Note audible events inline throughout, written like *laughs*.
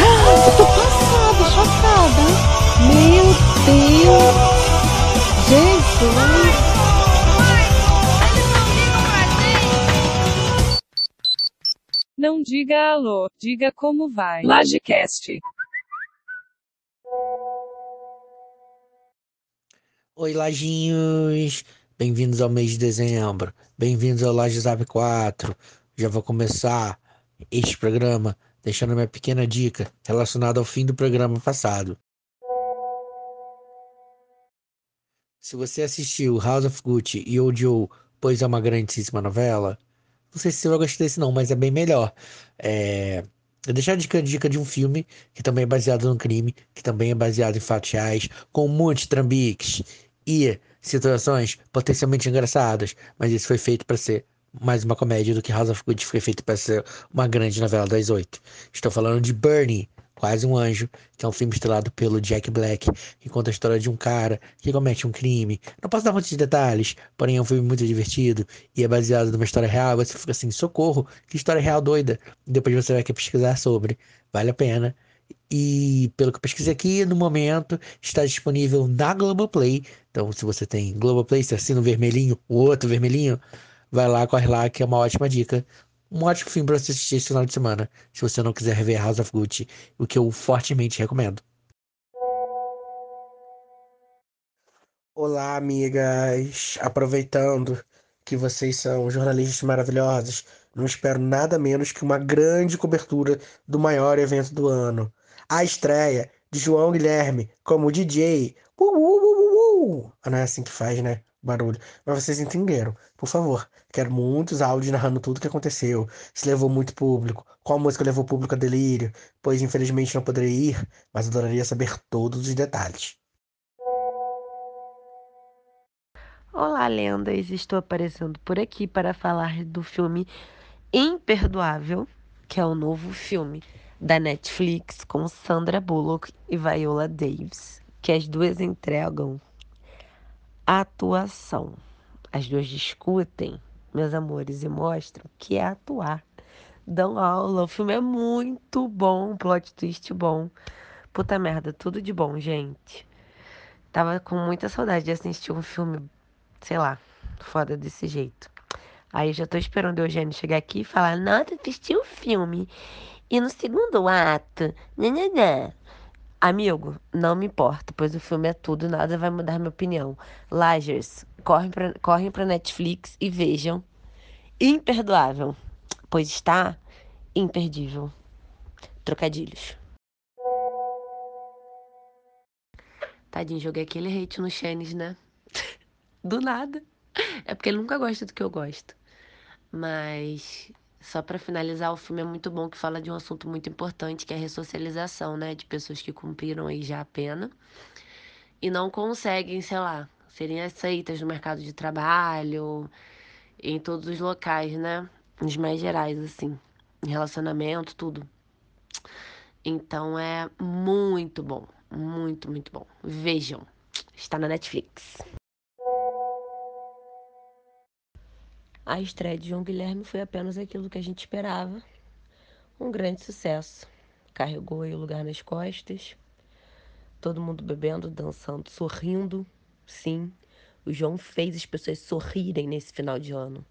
Eu tô passada, chocada. Meu Deus. Jesus. Não diga alô, diga como vai. Lagecast. Oi, lajinhos! Bem-vindos ao mês de dezembro. Bem-vindos ao Laje Zap 4. Já vou começar este programa deixando minha pequena dica relacionada ao fim do programa passado. Se você assistiu House of Gucci e odiou Pois é uma grandíssima novela, não sei se você vai gostar desse não, mas é bem melhor. É... Eu deixar a dica, dica de um filme que também é baseado no crime, que também é baseado em fatos reais, com muitos trambiques e situações potencialmente engraçadas, mas isso foi feito para ser mais uma comédia do que House of Gucci foi feito para ser uma grande novela das oito. Estou falando de Bernie, Quase um Anjo, que é um filme estrelado pelo Jack Black, que conta a história de um cara que comete um crime. Não posso dar muitos detalhes, porém é um filme muito divertido e é baseado numa história real. Você fica assim, socorro, que história real doida. Depois você vai pesquisar sobre. Vale a pena. E pelo que eu pesquisei aqui, no momento está disponível na Globoplay. Então, se você tem Globoplay, você assina o vermelhinho, o outro vermelhinho, vai lá, corre lá, que é uma ótima dica. Um ótimo filme para você assistir esse final de semana, se você não quiser rever House of Gucci, o que eu fortemente recomendo. Olá, amigas! Aproveitando que vocês são jornalistas maravilhosos, não espero nada menos que uma grande cobertura do maior evento do ano. A estreia de João Guilherme como DJ. Uh, uh, uh, Não é assim que faz, né? Barulho. Mas vocês entenderam. Por favor, quero muitos áudios narrando tudo o que aconteceu. Se levou muito público. Qual música levou público a delírio? Pois infelizmente não poderei ir, mas adoraria saber todos os detalhes. Olá, lendas! Estou aparecendo por aqui para falar do filme Imperdoável, que é o novo filme da Netflix com Sandra Bullock e Viola Davis, que as duas entregam atuação. As duas discutem, meus amores, e mostram que é atuar. Dão aula, o filme é muito bom, plot twist bom. Puta merda, tudo de bom, gente. Tava com muita saudade de assistir um filme, sei lá, foda desse jeito. Aí já tô esperando o Eugênio chegar aqui e falar: Nossa, assisti o filme. E no segundo ato, nananã. Amigo, não me importa, pois o filme é tudo, nada vai mudar minha opinião. Lagers, correm pra, correm pra Netflix e vejam. Imperdoável, pois está imperdível. Trocadilhos. Tadinho, joguei aquele hate no Shanice, né? *laughs* Do nada. É porque ele nunca gosta do que eu gosto. Mas só para finalizar, o filme é muito bom que fala de um assunto muito importante, que é a ressocialização, né, de pessoas que cumpriram aí já a pena e não conseguem, sei lá, serem aceitas no mercado de trabalho, em todos os locais, né, nos mais gerais assim, em relacionamento, tudo. Então é muito bom, muito, muito bom. Vejam. Está na Netflix. A estreia de João Guilherme foi apenas aquilo que a gente esperava. Um grande sucesso. Carregou aí o lugar nas costas. Todo mundo bebendo, dançando, sorrindo. Sim, o João fez as pessoas sorrirem nesse final de ano.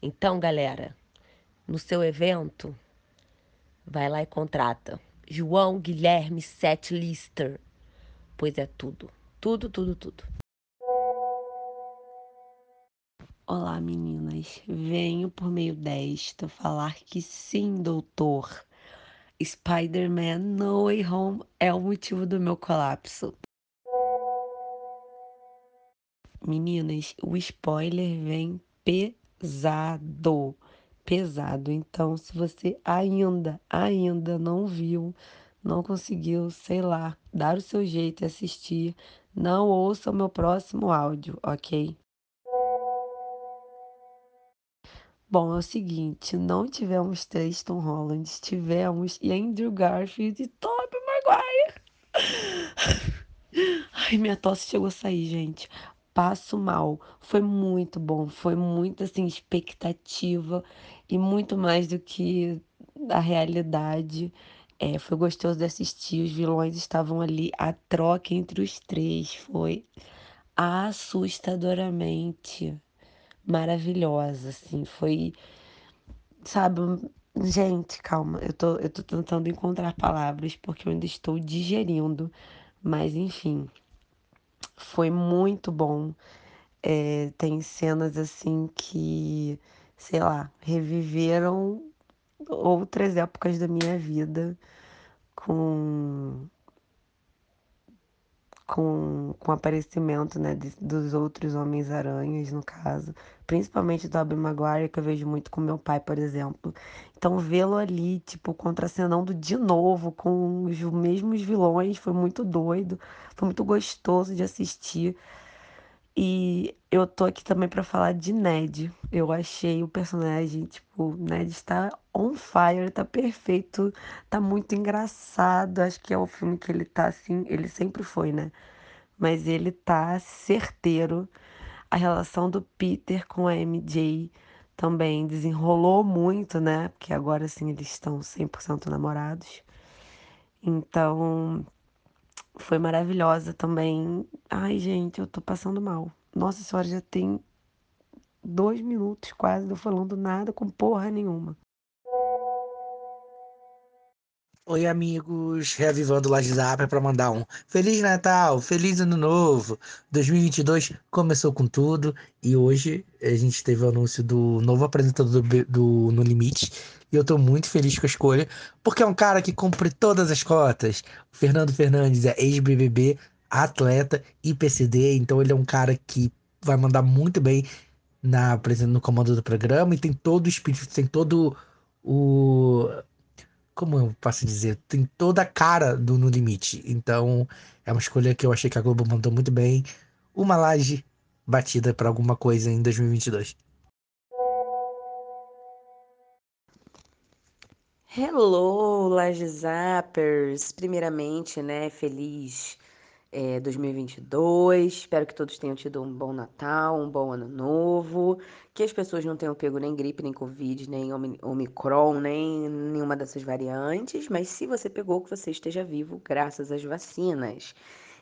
Então, galera, no seu evento, vai lá e contrata João Guilherme Setlister. Pois é tudo. Tudo, tudo, tudo. Olá, meninas. Venho por meio desta falar que sim, doutor. Spider-Man No Way Home é o motivo do meu colapso. Meninas, o spoiler vem pesado. Pesado. Então, se você ainda, ainda não viu, não conseguiu, sei lá, dar o seu jeito e assistir, não ouça o meu próximo áudio, ok? Bom, é o seguinte, não tivemos Tristan Holland, tivemos Andrew Garfield e Tobey Maguire. *laughs* Ai, minha tosse chegou a sair, gente. Passo mal. Foi muito bom, foi muito assim expectativa e muito mais do que da realidade. É, foi gostoso de assistir, os vilões estavam ali, a troca entre os três foi assustadoramente maravilhosa, assim, foi, sabe, gente, calma, eu tô, eu tô tentando encontrar palavras porque eu ainda estou digerindo, mas enfim, foi muito bom. É, tem cenas assim que, sei lá, reviveram outras épocas da minha vida com com, com o aparecimento né, de, dos outros Homens-Aranhas, no caso, principalmente do Tobey Maguire, que eu vejo muito com meu pai, por exemplo. Então, vê-lo ali, tipo, contracenando de novo com os mesmos vilões, foi muito doido, foi muito gostoso de assistir. E eu tô aqui também para falar de Ned. Eu achei o personagem, tipo, Ned está on fire, tá perfeito, tá muito engraçado. Acho que é o filme que ele tá assim, ele sempre foi, né? Mas ele tá certeiro. A relação do Peter com a MJ também desenrolou muito, né? Porque agora sim eles estão 100% namorados. Então, foi maravilhosa também. Ai, gente, eu tô passando mal. Nossa senhora, já tem dois minutos quase eu falando nada com porra nenhuma. Oi, amigos, reavivando o Zap para mandar um Feliz Natal, Feliz Ano Novo. 2022 começou com tudo e hoje a gente teve o anúncio do novo apresentador do, do No Limite e eu tô muito feliz com a escolha, porque é um cara que cumpre todas as cotas. O Fernando Fernandes é ex-BBB, atleta e PCD, então ele é um cara que vai mandar muito bem na no comando do programa e tem todo o espírito, tem todo o como eu posso dizer, tem toda a cara do No Limite. Então, é uma escolha que eu achei que a Globo mandou muito bem. Uma laje batida para alguma coisa em 2022. Hello, Laje Zappers! Primeiramente, né, feliz é, 2022. Espero que todos tenham tido um bom Natal, um bom Ano Novo, que as pessoas não tenham pego nem gripe, nem Covid, nem Omicron, nem nenhuma dessas variantes, mas se você pegou, que você esteja vivo graças às vacinas.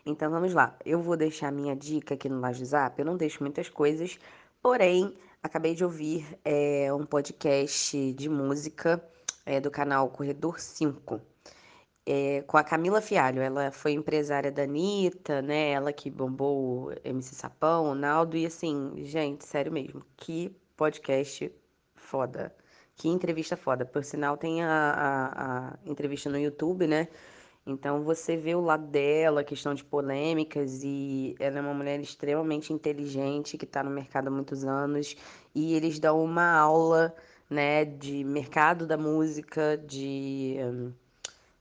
Então vamos lá, eu vou deixar minha dica aqui no Laje Zap, eu não deixo muitas coisas, porém, acabei de ouvir é, um podcast de música é, do canal Corredor 5 é, com a Camila Fialho. Ela foi empresária da Anitta, né? Ela que bombou o MC Sapão, o Naldo. E assim, gente, sério mesmo, que podcast foda. Que entrevista foda. Por sinal, tem a, a, a entrevista no YouTube, né? Então você vê o lado dela, questão de polêmicas, e ela é uma mulher extremamente inteligente que está no mercado há muitos anos, e eles dão uma aula, né, de mercado da música, de. Um,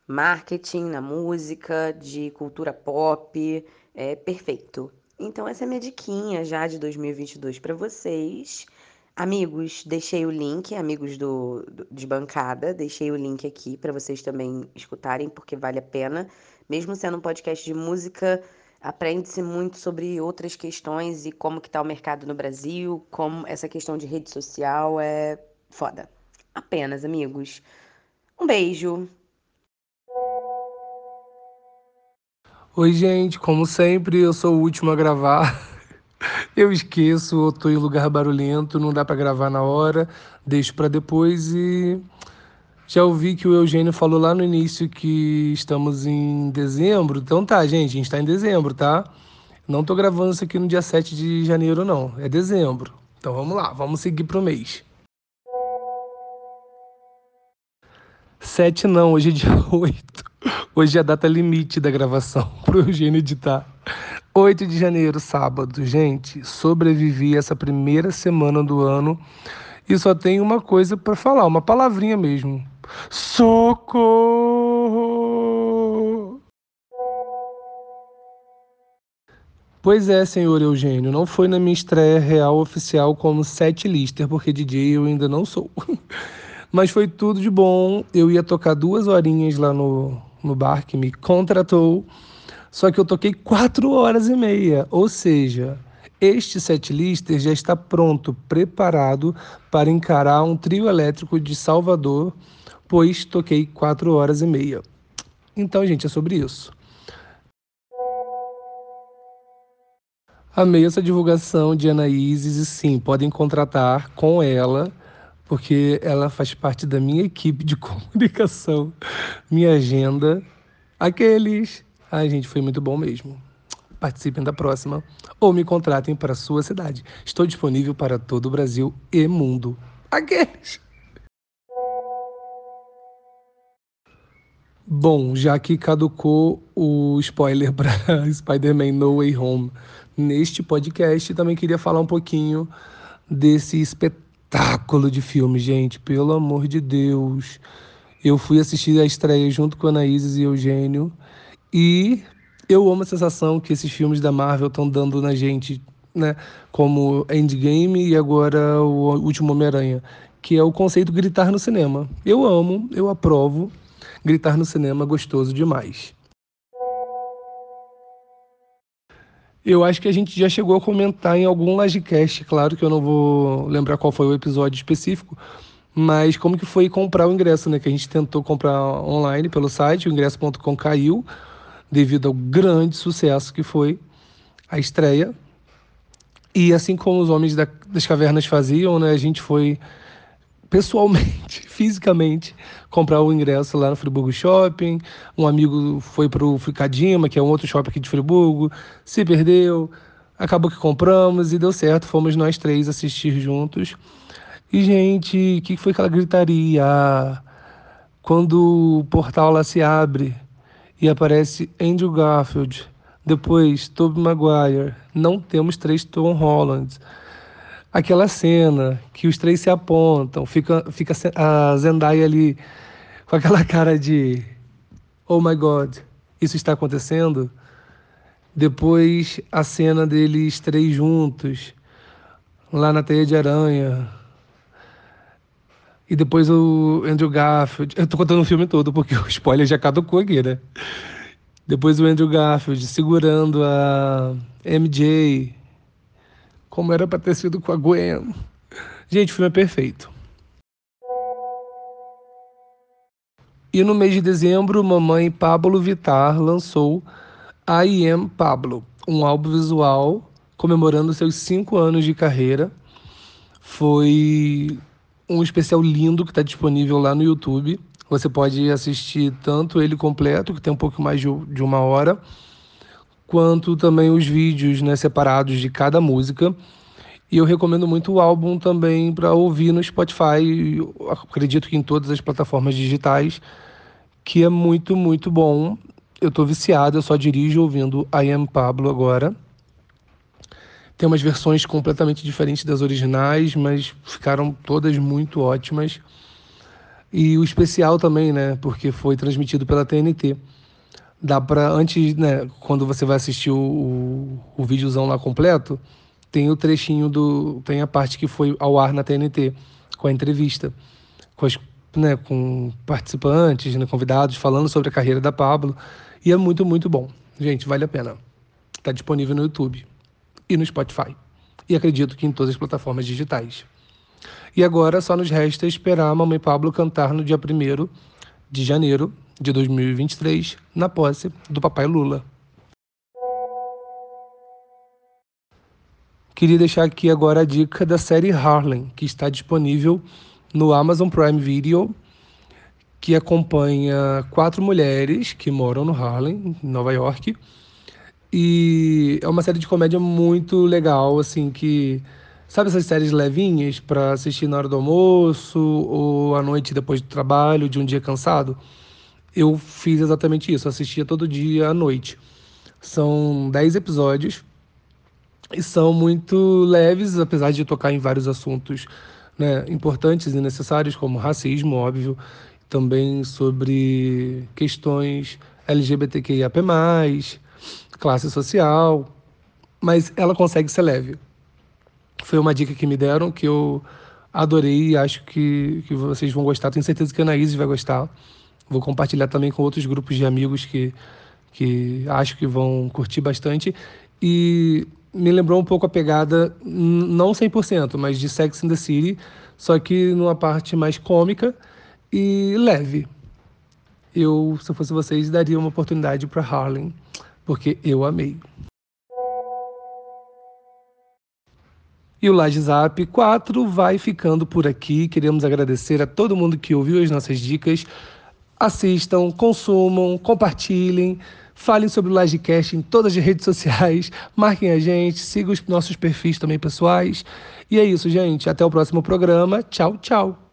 marketing na música, de cultura pop, é perfeito. Então essa é minha diquinha já de 2022 para vocês. Amigos, deixei o link, amigos do, do de bancada, deixei o link aqui para vocês também escutarem, porque vale a pena. Mesmo sendo um podcast de música, aprende-se muito sobre outras questões e como que tá o mercado no Brasil, como essa questão de rede social é foda. Apenas, amigos. Um beijo. Oi, gente, como sempre, eu sou o último a gravar. *laughs* Eu esqueço, eu tô em lugar barulhento, não dá para gravar na hora, deixo para depois e já ouvi que o Eugênio falou lá no início que estamos em dezembro. Então tá, gente, a gente está em dezembro, tá? Não tô gravando isso aqui no dia 7 de janeiro, não. É dezembro. Então vamos lá, vamos seguir pro mês. 7 não, hoje é dia *laughs* 8. Hoje é a data limite da gravação *laughs* pro Eugênio editar. 8 de janeiro, sábado. Gente, sobrevivi essa primeira semana do ano e só tem uma coisa para falar, uma palavrinha mesmo. Socorro! Pois é, senhor Eugênio, não foi na minha estreia real oficial como set lister, porque DJ eu ainda não sou. *laughs* Mas foi tudo de bom. Eu ia tocar duas horinhas lá no, no bar que me contratou. Só que eu toquei quatro horas e meia. Ou seja, Este setlister já está pronto, preparado para encarar um trio elétrico de Salvador, pois toquei quatro horas e meia. Então, gente, é sobre isso. Amei essa divulgação de Anaíses e sim, podem contratar com ela, porque ela faz parte da minha equipe de *laughs* comunicação, minha agenda. Aqueles. Ai, gente, foi muito bom mesmo. Participem da próxima ou me contratem para a sua cidade. Estou disponível para todo o Brasil e mundo. Aqueles. Bom, já que caducou o spoiler *laughs* para Spider-Man No Way Home neste podcast, também queria falar um pouquinho desse espetáculo de filme, gente. Pelo amor de Deus. Eu fui assistir a estreia junto com a Anaíses e Eugênio e eu amo a sensação que esses filmes da Marvel estão dando na gente, né? Como Endgame e agora o Último Homem-Aranha, que é o conceito gritar no cinema. Eu amo, eu aprovo. Gritar no cinema gostoso demais. Eu acho que a gente já chegou a comentar em algum livecast, claro que eu não vou lembrar qual foi o episódio específico, mas como que foi comprar o ingresso, né? Que a gente tentou comprar online pelo site, o ingresso.com caiu, devido ao grande sucesso que foi a estreia. E assim como os homens da, das cavernas faziam, né, a gente foi pessoalmente, *laughs* fisicamente, comprar o ingresso lá no Friburgo Shopping. Um amigo foi para o Fricadima, que é um outro shopping aqui de Friburgo, se perdeu. Acabou que compramos e deu certo. Fomos nós três assistir juntos. E, gente, o que foi aquela gritaria? Quando o portal lá se abre e aparece Andrew Garfield, depois Tobey Maguire, não temos três Tom Hollands. Aquela cena que os três se apontam, fica, fica a Zendaya ali com aquela *laughs* cara de Oh my God, isso está acontecendo? Depois a cena deles três juntos, lá na teia de aranha, e depois o Andrew Garfield. Eu tô contando o filme todo, porque *laughs* o spoiler já caducou aqui, né? Depois o Andrew Garfield segurando a MJ. Como era pra ter sido com a Gwen. Gente, o filme é perfeito. E no mês de dezembro, mamãe Pablo Vittar lançou I Am Pablo, um álbum visual comemorando seus cinco anos de carreira. Foi um especial lindo que está disponível lá no YouTube. Você pode assistir tanto ele completo, que tem um pouco mais de uma hora, quanto também os vídeos né, separados de cada música. E eu recomendo muito o álbum também para ouvir no Spotify, acredito que em todas as plataformas digitais, que é muito, muito bom. Eu estou viciado, eu só dirijo ouvindo I Am Pablo agora. Tem umas versões completamente diferentes das originais, mas ficaram todas muito ótimas. E o especial também, né? Porque foi transmitido pela TNT. Dá para antes, né? Quando você vai assistir o, o, o videozão lá completo, tem o trechinho do, tem a parte que foi ao ar na TNT com a entrevista, com as, né? Com participantes, né, convidados falando sobre a carreira da Pablo e é muito muito bom. Gente, vale a pena. Está disponível no YouTube e no Spotify. E acredito que em todas as plataformas digitais. E agora só nos resta esperar a Mamãe Pablo cantar no dia 1 de janeiro de 2023, na posse do Papai Lula. Queria deixar aqui agora a dica da série Harlem, que está disponível no Amazon Prime Video, que acompanha quatro mulheres que moram no Harlem, em Nova York, e é uma série de comédia muito legal, assim, que. Sabe essas séries levinhas para assistir na hora do almoço ou à noite depois do trabalho, de um dia cansado? Eu fiz exatamente isso, assistia todo dia à noite. São 10 episódios e são muito leves, apesar de tocar em vários assuntos né, importantes e necessários, como racismo, óbvio, também sobre questões LGBTQIAP+, classe social, mas ela consegue ser leve. Foi uma dica que me deram que eu adorei e acho que, que vocês vão gostar. Tenho certeza que a Anaíse vai gostar. Vou compartilhar também com outros grupos de amigos que, que acho que vão curtir bastante. E me lembrou um pouco a pegada, não 100%, mas de Sex and the City, só que numa parte mais cômica e leve. Eu, se eu fosse vocês, daria uma oportunidade para Harlem, porque eu amei. E o Laje Zap 4 vai ficando por aqui. Queremos agradecer a todo mundo que ouviu as nossas dicas. Assistam, consumam, compartilhem, falem sobre o Lagecast em todas as redes sociais, *laughs* marquem a gente, sigam os nossos perfis também pessoais. E é isso, gente. Até o próximo programa. Tchau, tchau.